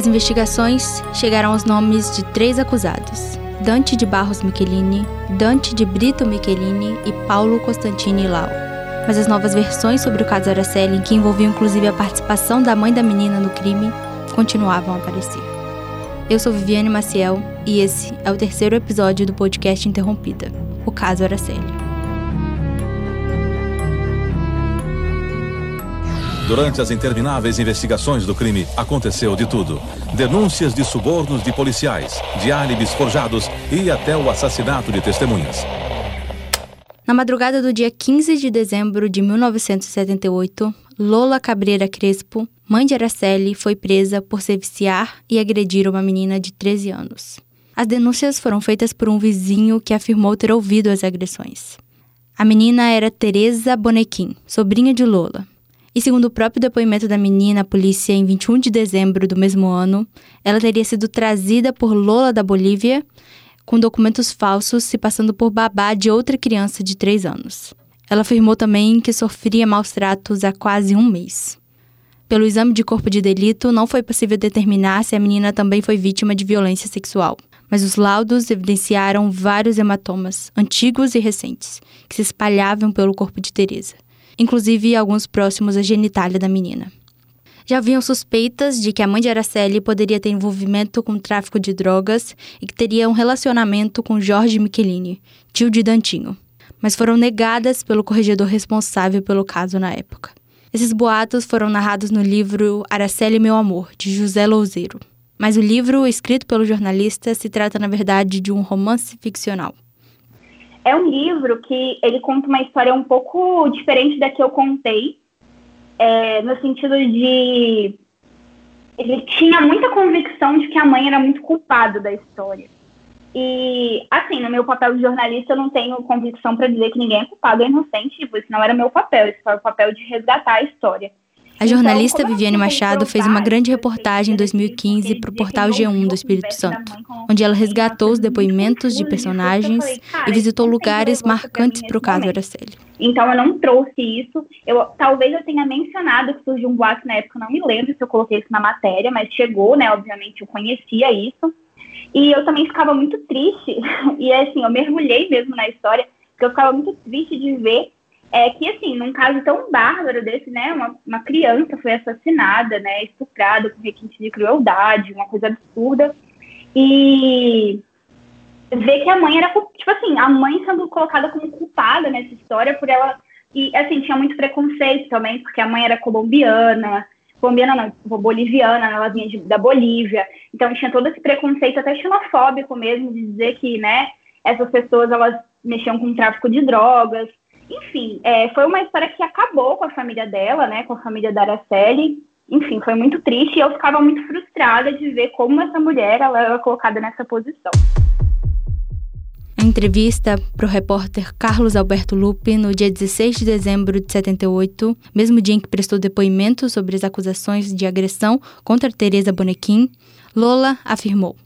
As investigações chegaram aos nomes de três acusados: Dante de Barros Michelini, Dante de Brito Michelini e Paulo Costantini Lau. Mas as novas versões sobre o caso Araceli, que envolviam inclusive a participação da mãe da menina no crime, continuavam a aparecer. Eu sou Viviane Maciel e esse é o terceiro episódio do podcast Interrompida, o caso Araceli. Durante as intermináveis investigações do crime, aconteceu de tudo: denúncias de subornos de policiais, de álibis forjados e até o assassinato de testemunhas. Na madrugada do dia 15 de dezembro de 1978, Lola Cabreira Crespo, mãe de Araceli, foi presa por se viciar e agredir uma menina de 13 anos. As denúncias foram feitas por um vizinho que afirmou ter ouvido as agressões. A menina era Teresa Bonequim, sobrinha de Lola, e segundo o próprio depoimento da menina à polícia em 21 de dezembro do mesmo ano, ela teria sido trazida por Lola da Bolívia com documentos falsos se passando por babá de outra criança de 3 anos. Ela afirmou também que sofria maus tratos há quase um mês. Pelo exame de corpo de delito, não foi possível determinar se a menina também foi vítima de violência sexual, mas os laudos evidenciaram vários hematomas, antigos e recentes, que se espalhavam pelo corpo de Teresa inclusive alguns próximos à genitália da menina. Já haviam suspeitas de que a mãe de Araceli poderia ter envolvimento com tráfico de drogas e que teria um relacionamento com Jorge Michelini, tio de Dantinho, mas foram negadas pelo corregedor responsável pelo caso na época. Esses boatos foram narrados no livro Araceli Meu Amor, de José Louzeiro. Mas o livro, escrito pelo jornalista, se trata, na verdade, de um romance ficcional. É um livro que ele conta uma história um pouco diferente da que eu contei, é, no sentido de ele tinha muita convicção de que a mãe era muito culpada da história. E, assim, no meu papel de jornalista, eu não tenho convicção para dizer que ninguém é culpado ou inocente, isso não era meu papel, esse foi o papel de resgatar a história. A jornalista então, Viviane Machado fez uma grande reportagem em 2015 para o portal G1 do Espírito Santo, onde ela resgatou os depoimentos de personagens e visitou lugares marcantes para o caso Araceli. Então eu não trouxe isso. Eu talvez eu tenha mencionado que surgiu um boato na época, não me lembro se eu coloquei isso na matéria, mas chegou, né? Obviamente eu conhecia isso. E eu também ficava muito triste. E assim, eu mergulhei mesmo na história, porque eu ficava muito triste de ver é que, assim, num caso tão bárbaro desse, né, uma, uma criança foi assassinada, né, estuprada com requinte de crueldade, uma coisa absurda, e ver que a mãe era, tipo assim, a mãe sendo colocada como culpada nessa história por ela, e, assim, tinha muito preconceito também, porque a mãe era colombiana, colombiana não, boliviana, ela vinha de, da Bolívia, então tinha todo esse preconceito até xenofóbico mesmo, de dizer que, né, essas pessoas, elas mexiam com tráfico de drogas, enfim, é, foi uma história que acabou com a família dela, né, com a família da Araceli. Enfim, foi muito triste e eu ficava muito frustrada de ver como essa mulher ela era colocada nessa posição. Em entrevista para o repórter Carlos Alberto Lupe, no dia 16 de dezembro de 78, mesmo dia em que prestou depoimento sobre as acusações de agressão contra Teresa Bonequim, Lola afirmou,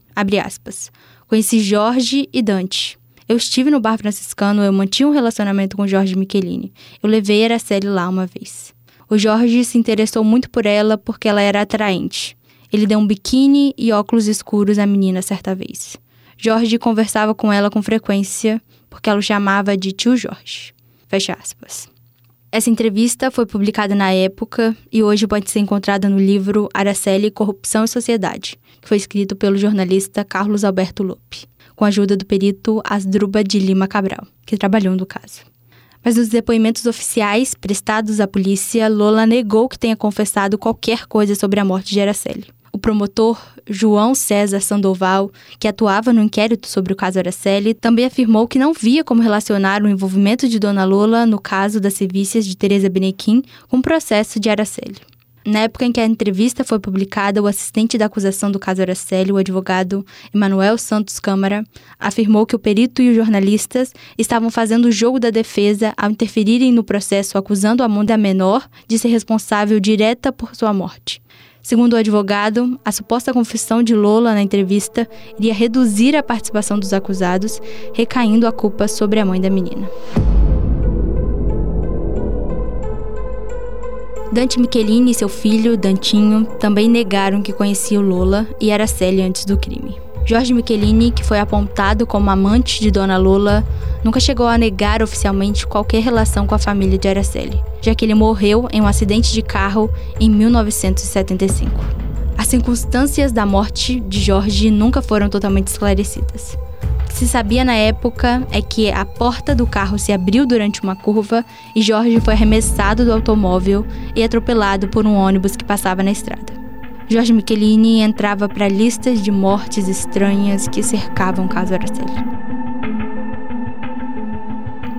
aspas, conheci Jorge e Dante, eu estive no bar franciscano, eu mantinha um relacionamento com Jorge Michelini. Eu levei Araceli lá uma vez. O Jorge se interessou muito por ela porque ela era atraente. Ele deu um biquíni e óculos escuros à menina certa vez. Jorge conversava com ela com frequência porque ela o chamava de tio Jorge. Fecha aspas. Essa entrevista foi publicada na época e hoje pode ser encontrada no livro Araceli, Corrupção e Sociedade, que foi escrito pelo jornalista Carlos Alberto Lope com a ajuda do perito Asdruba de Lima Cabral, que trabalhou no caso. Mas nos depoimentos oficiais prestados à polícia, Lola negou que tenha confessado qualquer coisa sobre a morte de Araceli. O promotor João César Sandoval, que atuava no inquérito sobre o caso Araceli, também afirmou que não via como relacionar o envolvimento de Dona Lola no caso das sevícias de Teresa Benequim com o processo de Araceli. Na época em que a entrevista foi publicada, o assistente da acusação do caso Araceli, o advogado Emanuel Santos Câmara, afirmou que o perito e os jornalistas estavam fazendo o jogo da defesa ao interferirem no processo acusando a Amanda Menor de ser responsável direta por sua morte. Segundo o advogado, a suposta confissão de Lola na entrevista iria reduzir a participação dos acusados, recaindo a culpa sobre a mãe da menina. Dante Michelini e seu filho, Dantinho, também negaram que conhecia o Lola e Araceli antes do crime. Jorge Michelini, que foi apontado como amante de Dona Lola, nunca chegou a negar oficialmente qualquer relação com a família de Araceli, já que ele morreu em um acidente de carro em 1975. As circunstâncias da morte de Jorge nunca foram totalmente esclarecidas. Que se sabia na época é que a porta do carro se abriu durante uma curva e Jorge foi arremessado do automóvel e atropelado por um ônibus que passava na estrada. Jorge Michelini entrava para listas de mortes estranhas que cercavam o caso Araceli.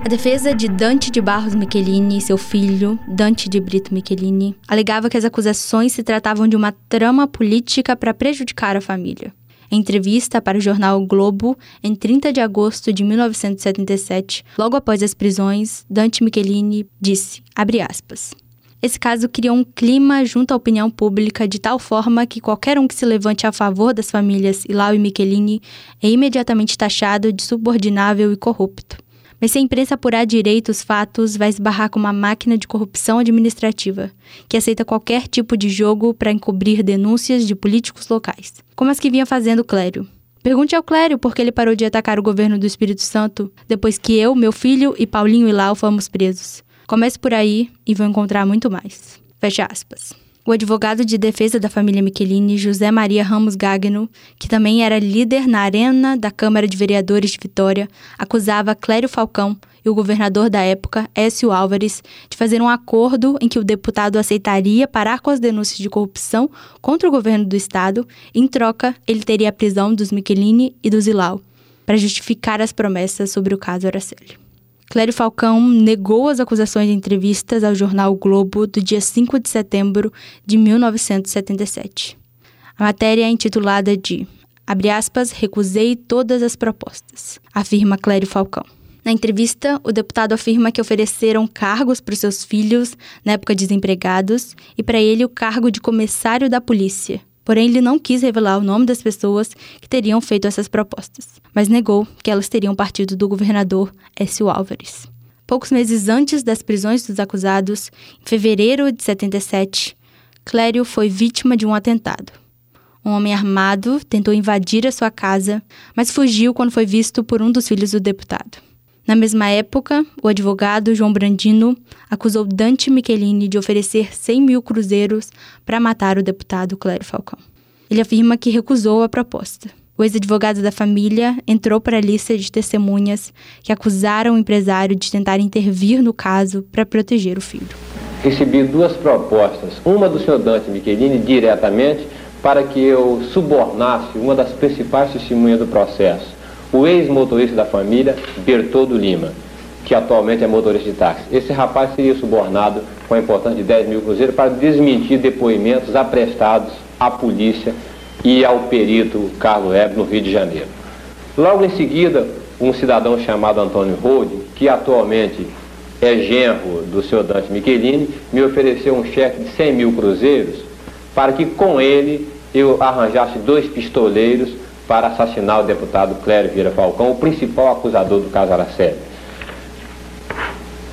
A defesa de Dante de Barros Michelini e seu filho, Dante de Brito Michelini, alegava que as acusações se tratavam de uma trama política para prejudicar a família. Em entrevista para o jornal Globo, em 30 de agosto de 1977, logo após as prisões, Dante Michelini disse, aspas, esse caso criou um clima junto à opinião pública de tal forma que qualquer um que se levante a favor das famílias Ilau e Michelini é imediatamente taxado de subordinável e corrupto. Mas se a imprensa apurar direito os fatos, vai esbarrar com uma máquina de corrupção administrativa, que aceita qualquer tipo de jogo para encobrir denúncias de políticos locais, como as que vinha fazendo Clério. Pergunte ao Clério por que ele parou de atacar o governo do Espírito Santo depois que eu, meu filho e Paulinho Ilau fomos presos. Comece por aí e vão encontrar muito mais. Fecha aspas. O advogado de defesa da família Michelini, José Maria Ramos Gagno, que também era líder na arena da Câmara de Vereadores de Vitória, acusava Clério Falcão e o governador da época, Écio Álvares, de fazer um acordo em que o deputado aceitaria parar com as denúncias de corrupção contra o governo do estado, e, em troca, ele teria a prisão dos Michelini e do Zilau, para justificar as promessas sobre o caso Araceli. Clério Falcão negou as acusações em entrevistas ao jornal o Globo do dia 5 de setembro de 1977. A matéria é intitulada de Abre aspas, recusei todas as propostas, afirma Clério Falcão. Na entrevista, o deputado afirma que ofereceram cargos para os seus filhos, na época desempregados, e para ele o cargo de comissário da polícia, Porém, ele não quis revelar o nome das pessoas que teriam feito essas propostas, mas negou que elas teriam partido do governador Écio Álvares. Poucos meses antes das prisões dos acusados, em fevereiro de 77, Clério foi vítima de um atentado. Um homem armado tentou invadir a sua casa, mas fugiu quando foi visto por um dos filhos do deputado. Na mesma época, o advogado João Brandino acusou Dante Michelini de oferecer 100 mil cruzeiros para matar o deputado Clério Falcão. Ele afirma que recusou a proposta. O ex-advogado da família entrou para a lista de testemunhas que acusaram o empresário de tentar intervir no caso para proteger o filho. Recebi duas propostas, uma do senhor Dante Michelini diretamente para que eu subornasse uma das principais testemunhas do processo o ex-motorista da família, Bertoldo Lima, que atualmente é motorista de táxi. Esse rapaz seria subornado com a importância de 10 mil cruzeiros para desmentir depoimentos aprestados à polícia e ao perito Carlos Web no Rio de Janeiro. Logo em seguida, um cidadão chamado Antônio Rode, que atualmente é genro do senhor Dante Michelini, me ofereceu um cheque de 100 mil cruzeiros para que com ele eu arranjasse dois pistoleiros para assassinar o deputado Clério Vieira Falcão, o principal acusador do caso Araceli.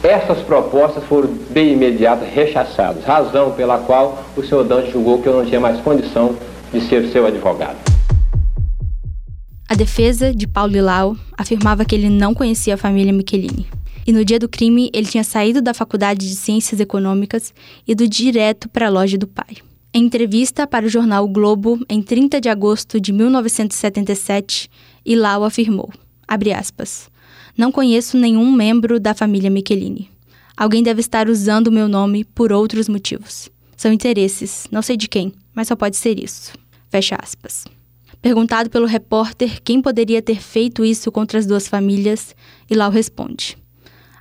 Essas propostas foram de imediato rechaçadas, razão pela qual o senhor Dante julgou que eu não tinha mais condição de ser seu advogado. A defesa de Paulo Lilau afirmava que ele não conhecia a família Michelini. E no dia do crime, ele tinha saído da Faculdade de Ciências Econômicas e ido direto para a loja do pai. Em entrevista para o jornal o Globo, em 30 de agosto de 1977, Ilau afirmou, aspas, não conheço nenhum membro da família Michelini. Alguém deve estar usando o meu nome por outros motivos. São interesses, não sei de quem, mas só pode ser isso. Fecha aspas. Perguntado pelo repórter quem poderia ter feito isso contra as duas famílias, Ilau responde: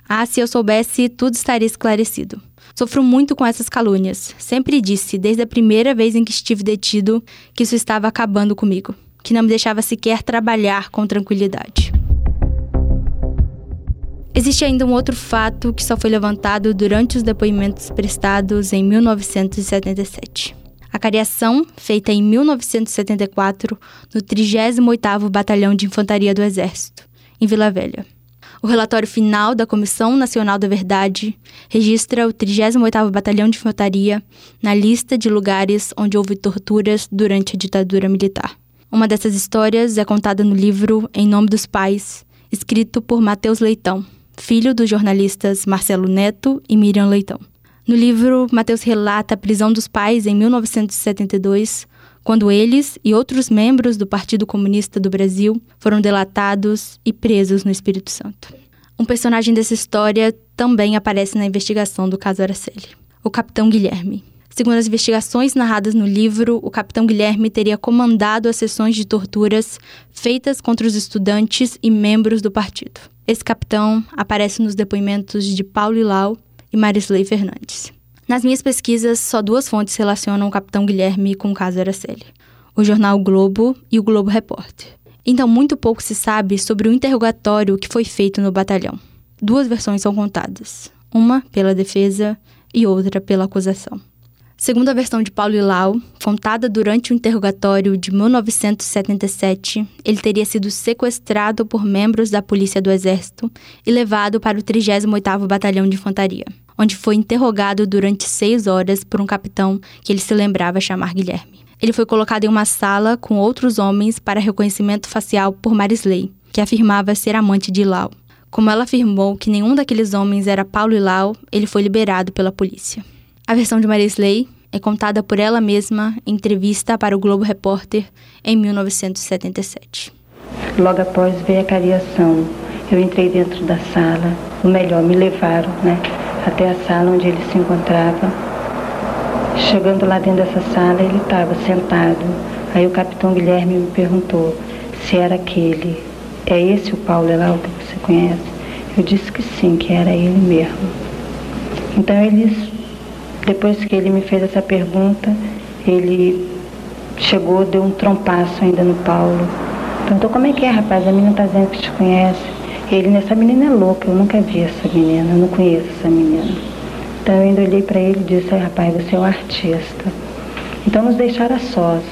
Ah, se eu soubesse, tudo estaria esclarecido. Sofro muito com essas calúnias. Sempre disse, desde a primeira vez em que estive detido, que isso estava acabando comigo, que não me deixava sequer trabalhar com tranquilidade. Existe ainda um outro fato que só foi levantado durante os depoimentos prestados em 1977. A cariação, feita em 1974 no 38º Batalhão de Infantaria do Exército, em Vila Velha. O relatório final da Comissão Nacional da Verdade registra o 38º Batalhão de Infantaria na lista de lugares onde houve torturas durante a ditadura militar. Uma dessas histórias é contada no livro Em Nome dos Pais, escrito por Matheus Leitão, filho dos jornalistas Marcelo Neto e Miriam Leitão. No livro, Matheus relata a prisão dos pais em 1972, quando eles e outros membros do Partido Comunista do Brasil foram delatados e presos no Espírito Santo. Um personagem dessa história também aparece na investigação do caso Araceli, o capitão Guilherme. Segundo as investigações narradas no livro, o capitão Guilherme teria comandado as sessões de torturas feitas contra os estudantes e membros do partido. Esse capitão aparece nos depoimentos de Paulo Ilau e Marisley Fernandes. Nas minhas pesquisas, só duas fontes relacionam o capitão Guilherme com o caso Araceli: o jornal Globo e o Globo Repórter. Então, muito pouco se sabe sobre o interrogatório que foi feito no batalhão. Duas versões são contadas, uma pela defesa e outra pela acusação. Segundo a versão de Paulo Ilau, contada durante o interrogatório de 1977, ele teria sido sequestrado por membros da Polícia do Exército e levado para o 38º Batalhão de Infantaria onde foi interrogado durante seis horas por um capitão que ele se lembrava chamar Guilherme. Ele foi colocado em uma sala com outros homens para reconhecimento facial por Marisley, que afirmava ser amante de Lau. Como ela afirmou que nenhum daqueles homens era Paulo e Lau, ele foi liberado pela polícia. A versão de Marisley é contada por ela mesma em entrevista para o Globo Repórter em 1977. Logo após veio a cariação. Eu entrei dentro da sala, o melhor, me levaram, né? Até a sala onde ele se encontrava. Chegando lá dentro dessa sala, ele estava sentado. Aí o capitão Guilherme me perguntou se era aquele. É esse o Paulo Elauto que você conhece? Eu disse que sim, que era ele mesmo. Então eles, depois que ele me fez essa pergunta, ele chegou, deu um trompaço ainda no Paulo. Perguntou como é que é, rapaz? A menina está dizendo que te conhece. Ele, essa menina é louca, eu nunca vi essa menina, eu não conheço essa menina. Então eu ainda olhei para ele e disse, rapaz, você é um artista. Então nos deixaram a sós.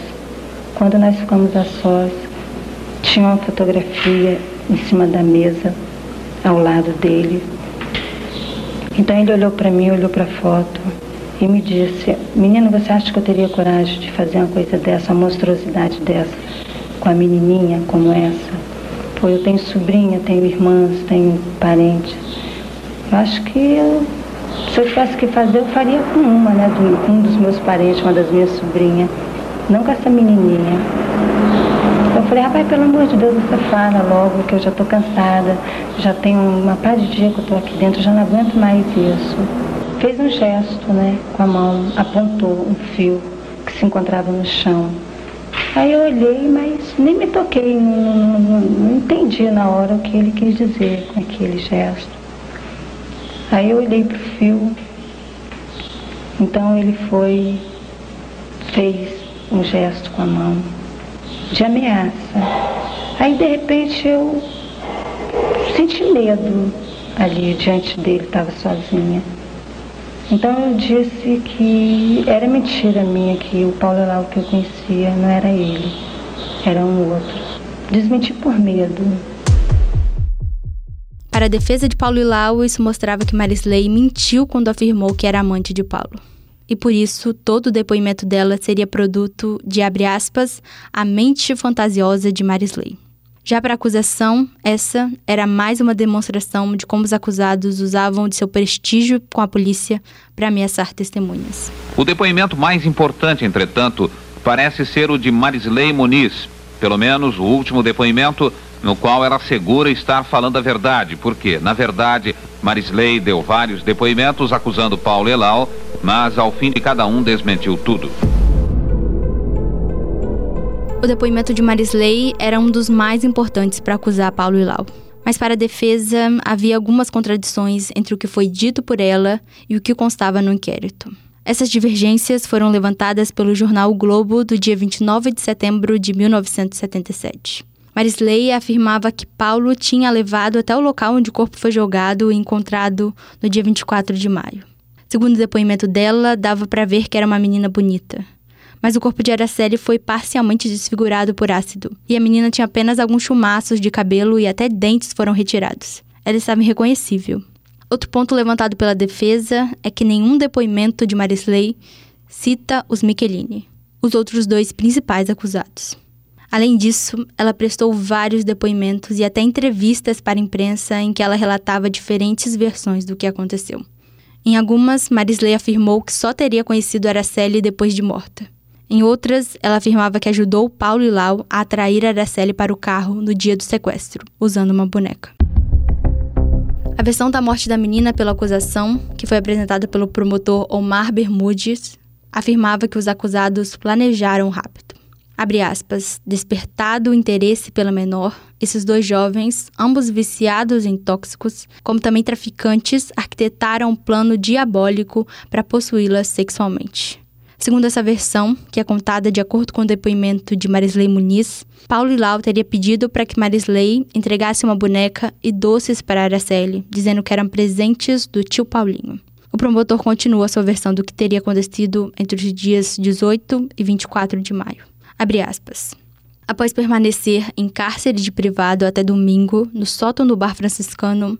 Quando nós ficamos a sós, tinha uma fotografia em cima da mesa, ao lado dele. Então ele olhou para mim, olhou para a foto e me disse, menina, você acha que eu teria coragem de fazer uma coisa dessa, uma monstruosidade dessa, com a menininha como essa? Eu tenho sobrinha, tenho irmãs, tenho parentes. Eu acho que eu, se eu tivesse que fazer, eu faria com uma, né? Com um dos meus parentes, uma das minhas sobrinhas. Não com essa menininha. Eu falei, rapaz, pelo amor de Deus, você fala logo, que eu já estou cansada, já tenho uma par de dia que eu estou aqui dentro, já não aguento mais isso. Fez um gesto, né, com a mão, apontou um fio que se encontrava no chão. Aí eu olhei, mas nem me toquei, não, não, não entendi na hora o que ele quis dizer com aquele gesto. Aí eu olhei para o fio, então ele foi, fez um gesto com a mão de ameaça. Aí de repente eu senti medo ali diante dele, estava sozinha. Então eu disse que era mentira minha, que o Paulo Elau que eu conhecia não era ele, era um outro. Desmenti por medo. Para a defesa de Paulo Ilau, isso mostrava que Marisley mentiu quando afirmou que era amante de Paulo. E por isso, todo o depoimento dela seria produto de, abre aspas, a mente fantasiosa de Marisley. Já para a acusação, essa era mais uma demonstração de como os acusados usavam de seu prestígio com a polícia para ameaçar testemunhas. O depoimento mais importante, entretanto, parece ser o de Marisley Muniz, pelo menos o último depoimento no qual ela assegura estar falando a verdade, porque, na verdade, Marisley deu vários depoimentos acusando Paulo Elal, mas ao fim de cada um desmentiu tudo. O depoimento de Marisley era um dos mais importantes para acusar Paulo Ilau. Mas para a defesa, havia algumas contradições entre o que foi dito por ela e o que constava no inquérito. Essas divergências foram levantadas pelo jornal o Globo do dia 29 de setembro de 1977. Marisley afirmava que Paulo tinha levado até o local onde o corpo foi jogado e encontrado no dia 24 de maio. Segundo o depoimento dela, dava para ver que era uma menina bonita mas o corpo de Araceli foi parcialmente desfigurado por ácido, e a menina tinha apenas alguns chumaços de cabelo e até dentes foram retirados. ela estava irreconhecível. Outro ponto levantado pela defesa é que nenhum depoimento de Marisley cita os Michelini, os outros dois principais acusados. Além disso, ela prestou vários depoimentos e até entrevistas para a imprensa em que ela relatava diferentes versões do que aconteceu. Em algumas, Marisley afirmou que só teria conhecido Araceli depois de morta. Em outras, ela afirmava que ajudou Paulo e Lau a atrair Araceli para o carro no dia do sequestro, usando uma boneca. A versão da morte da menina pela acusação, que foi apresentada pelo promotor Omar Bermudes, afirmava que os acusados planejaram o rapto. Abre aspas, despertado o interesse pela menor, esses dois jovens, ambos viciados em tóxicos, como também traficantes, arquitetaram um plano diabólico para possuí-la sexualmente. Segundo essa versão, que é contada de acordo com o depoimento de Marisley Muniz, Paulo Ilau teria pedido para que Marisley entregasse uma boneca e doces para Araceli, dizendo que eram presentes do tio Paulinho. O promotor continua sua versão do que teria acontecido entre os dias 18 e 24 de maio. Abre aspas. Após permanecer em cárcere de privado até domingo, no sótão do bar franciscano,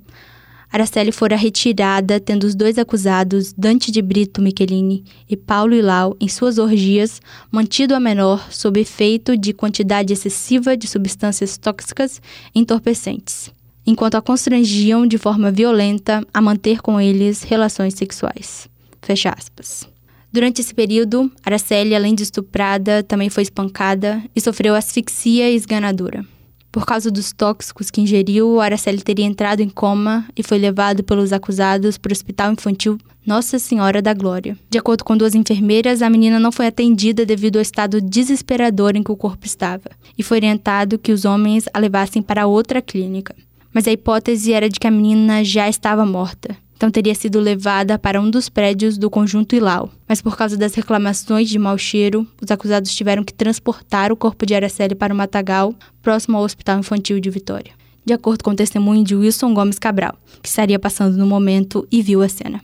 Araceli fora retirada, tendo os dois acusados, Dante de Brito Michelini e Paulo Ilau, em suas orgias, mantido a menor sob efeito de quantidade excessiva de substâncias tóxicas entorpecentes enquanto a constrangiam de forma violenta a manter com eles relações sexuais. Fecha aspas. Durante esse período, Araceli, além de estuprada, também foi espancada e sofreu asfixia e esganadura. Por causa dos tóxicos que ingeriu, Araceli teria entrado em coma e foi levado pelos acusados para o Hospital Infantil Nossa Senhora da Glória. De acordo com duas enfermeiras, a menina não foi atendida devido ao estado desesperador em que o corpo estava, e foi orientado que os homens a levassem para outra clínica mas a hipótese era de que a menina já estava morta. Então teria sido levada para um dos prédios do conjunto Ilau. Mas por causa das reclamações de mau cheiro, os acusados tiveram que transportar o corpo de Araceli para o Matagal, próximo ao Hospital Infantil de Vitória. De acordo com o testemunho de Wilson Gomes Cabral, que estaria passando no momento e viu a cena.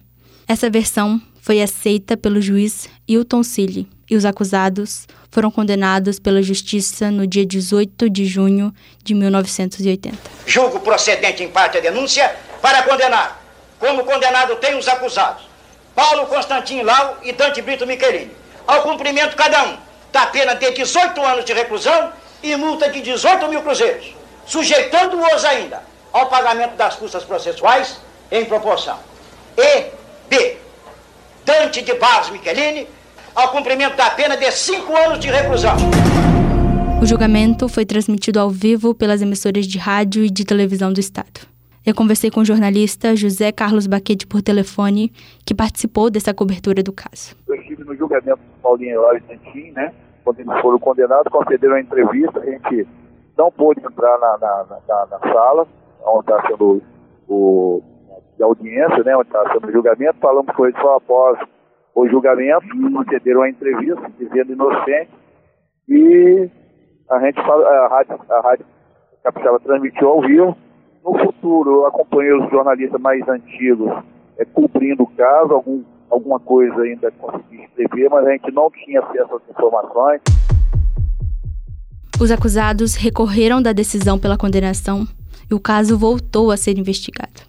Essa versão foi aceita pelo juiz Hilton Cilli, e os acusados foram condenados pela Justiça no dia 18 de junho de 1980. Julgo procedente em parte a denúncia para condenar. Como condenado tem os acusados, Paulo Constantino Lau e Dante Brito Michelini, ao cumprimento cada um da pena de 18 anos de reclusão e multa de 18 mil cruzeiros, sujeitando-os ainda ao pagamento das custas processuais em proporção. E B. Dante de Barros Michelini ao cumprimento da pena de cinco anos de reclusão. O julgamento foi transmitido ao vivo pelas emissoras de rádio e de televisão do Estado. Eu conversei com o jornalista José Carlos Baquete por telefone, que participou dessa cobertura do caso. Eu estive no julgamento do Paulinho Eloy Santin, né? Quando eles foram condenados, concederam a entrevista, a gente não pôde entrar na, na, na, na sala, onde está sendo o, a audiência, né? Onde está sendo o julgamento, falamos com eles só após o julgamento, concederam a entrevista dizendo inocente e a gente a rádio, a rádio Capixaba transmitiu ao vivo. No futuro, eu acompanhei os jornalistas mais antigos é, cobrindo o caso, algum, alguma coisa ainda consegui escrever, mas a gente não tinha acesso às informações. Os acusados recorreram da decisão pela condenação e o caso voltou a ser investigado.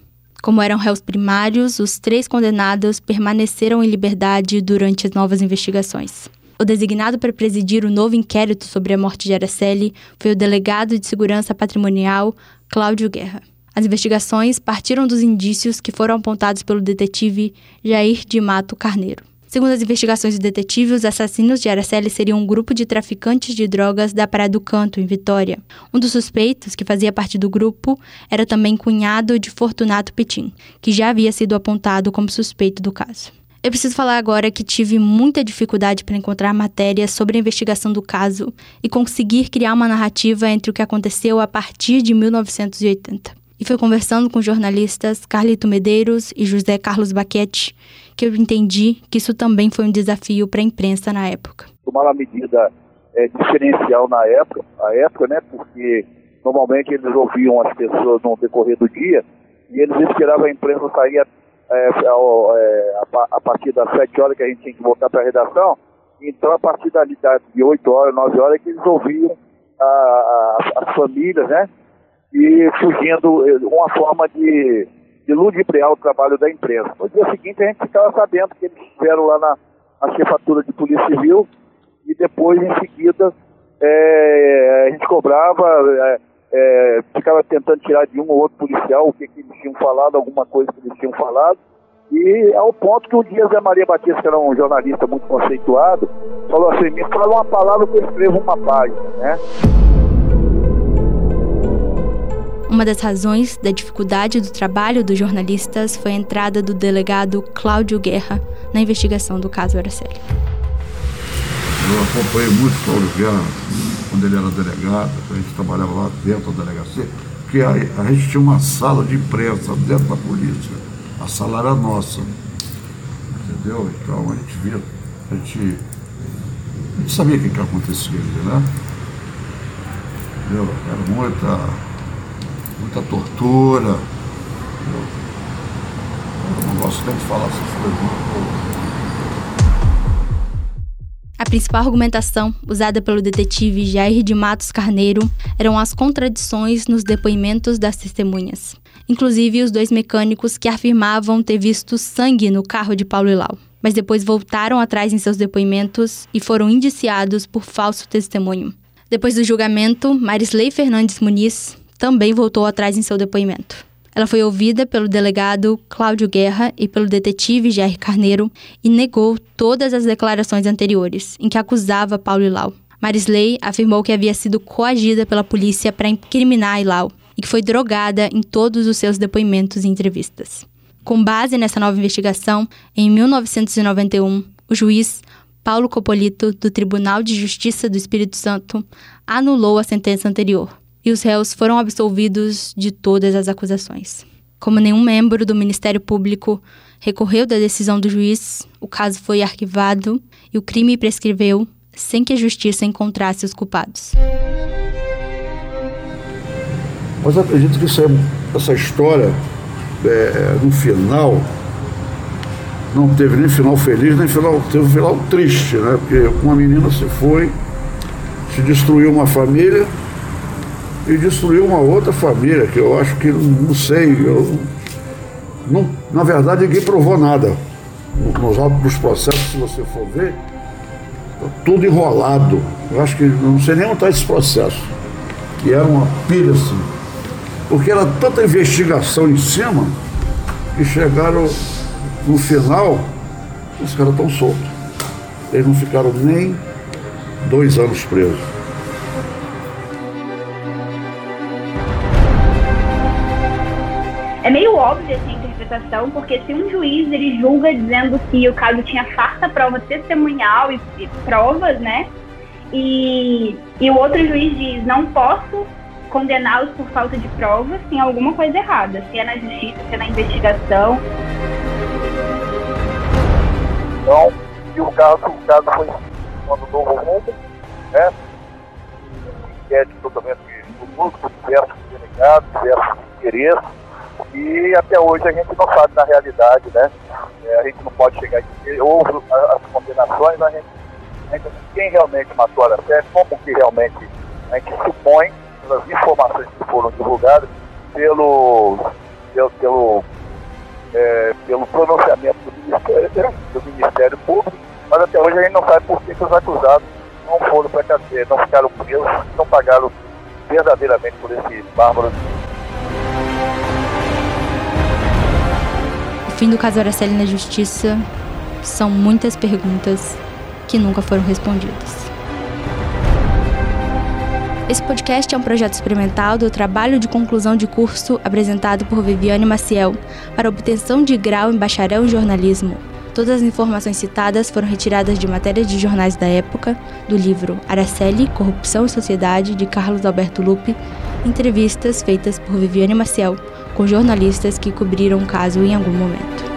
Como eram réus primários, os três condenados permaneceram em liberdade durante as novas investigações. O designado para presidir o novo inquérito sobre a morte de Araceli foi o delegado de segurança patrimonial Cláudio Guerra. As investigações partiram dos indícios que foram apontados pelo detetive Jair de Mato Carneiro. Segundo as investigações do detetive, os assassinos de Araceli seriam um grupo de traficantes de drogas da Praia do Canto, em Vitória. Um dos suspeitos, que fazia parte do grupo, era também cunhado de Fortunato Petin, que já havia sido apontado como suspeito do caso. Eu preciso falar agora que tive muita dificuldade para encontrar matérias sobre a investigação do caso e conseguir criar uma narrativa entre o que aconteceu a partir de 1980. E foi conversando com jornalistas Carlito Medeiros e José Carlos Baquete que eu entendi que isso também foi um desafio para a imprensa na época. Tomar uma medida é, diferencial na época, a época, né? Porque normalmente eles ouviam as pessoas no decorrer do dia e eles esperavam a imprensa sair é, é, a, a, partir das 7 horas que a gente tinha que voltar para a redação. Então, a partir dali, de 8 horas, 9 horas, que eles ouviam a, a, as famílias, né? e fugindo, eh, uma forma de, de ludibriar o trabalho da imprensa. No dia seguinte a gente ficava sabendo que eles estiveram lá na, na chefatura de Polícia Civil e depois, em seguida, é, a gente cobrava, é, ficava tentando tirar de um ou outro policial o que, que eles tinham falado, alguma coisa que eles tinham falado, e ao ponto que um dia Zé Maria Batista, que era um jornalista muito conceituado, falou assim, me fala uma palavra que eu escrevo uma página, né? Uma das razões da dificuldade do trabalho dos jornalistas foi a entrada do delegado Cláudio Guerra na investigação do caso Araceli. Eu acompanhei muito o Cláudio Guerra quando ele era delegado, a gente trabalhava lá dentro da delegacia, porque a, a gente tinha uma sala de imprensa dentro da polícia. A sala era nossa. Entendeu? Então a gente via, a gente, a gente sabia o que, que acontecia ali, né? Entendeu? Era muita muita tortura. Eu, eu não gosto nem de falar essas coisas. A principal argumentação usada pelo detetive Jair de Matos Carneiro eram as contradições nos depoimentos das testemunhas, inclusive os dois mecânicos que afirmavam ter visto sangue no carro de Paulo Ilau, mas depois voltaram atrás em seus depoimentos e foram indiciados por falso testemunho. Depois do julgamento, Marisley Fernandes Muniz, também voltou atrás em seu depoimento. Ela foi ouvida pelo delegado Cláudio Guerra e pelo detetive Jair Carneiro e negou todas as declarações anteriores, em que acusava Paulo Ilau. Marisley afirmou que havia sido coagida pela polícia para incriminar Ilau e que foi drogada em todos os seus depoimentos e entrevistas. Com base nessa nova investigação, em 1991, o juiz Paulo Copolito, do Tribunal de Justiça do Espírito Santo, anulou a sentença anterior, e os réus foram absolvidos de todas as acusações. Como nenhum membro do Ministério Público recorreu da decisão do juiz, o caso foi arquivado e o crime prescreveu sem que a justiça encontrasse os culpados. Mas acredito que isso é, essa história, é, no final, não teve nem final feliz, nem final, teve um final triste, né? Porque uma menina se foi, se destruiu uma família, e destruiu uma outra família, que eu acho que, não sei, eu, não, na verdade ninguém provou nada. Nos dos processos, se você for ver, tá tudo enrolado. Eu acho que não sei nem onde está esse processo. Que era uma pilha assim. Porque era tanta investigação em cima que chegaram no final, os caras estão soltos. Eles não ficaram nem dois anos presos. É óbvio essa interpretação, porque se um juiz ele julga dizendo que o caso tinha farta prova testemunhal e, e provas, né? E, e o outro juiz diz, não posso condená-los por falta de provas, tem alguma coisa errada, se é na justiça, se é na investigação. Então, e o caso, o caso foi quando novo mundo, né? Inquérito totalmente do diversos delegados, diversos interesses, e até hoje a gente não sabe na realidade, né? É, a gente não pode chegar e houve as condenações, a gente, a gente quem realmente matou a Araceli, como que realmente a gente supõe, pelas informações que foram divulgadas, pelo, pelo, pelo, é, pelo pronunciamento do Ministério, do Ministério Público, mas até hoje a gente não sabe por que, que os acusados não foram para cadeia, não ficaram presos, não pagaram verdadeiramente por esse bárbaro fim do caso Araceli na Justiça são muitas perguntas que nunca foram respondidas. Esse podcast é um projeto experimental do trabalho de conclusão de curso apresentado por Viviane Maciel para obtenção de grau em bacharel em jornalismo. Todas as informações citadas foram retiradas de matérias de jornais da época, do livro Araceli, Corrupção e Sociedade, de Carlos Alberto Lupe, entrevistas feitas por Viviane Maciel com jornalistas que cobriram o caso em algum momento.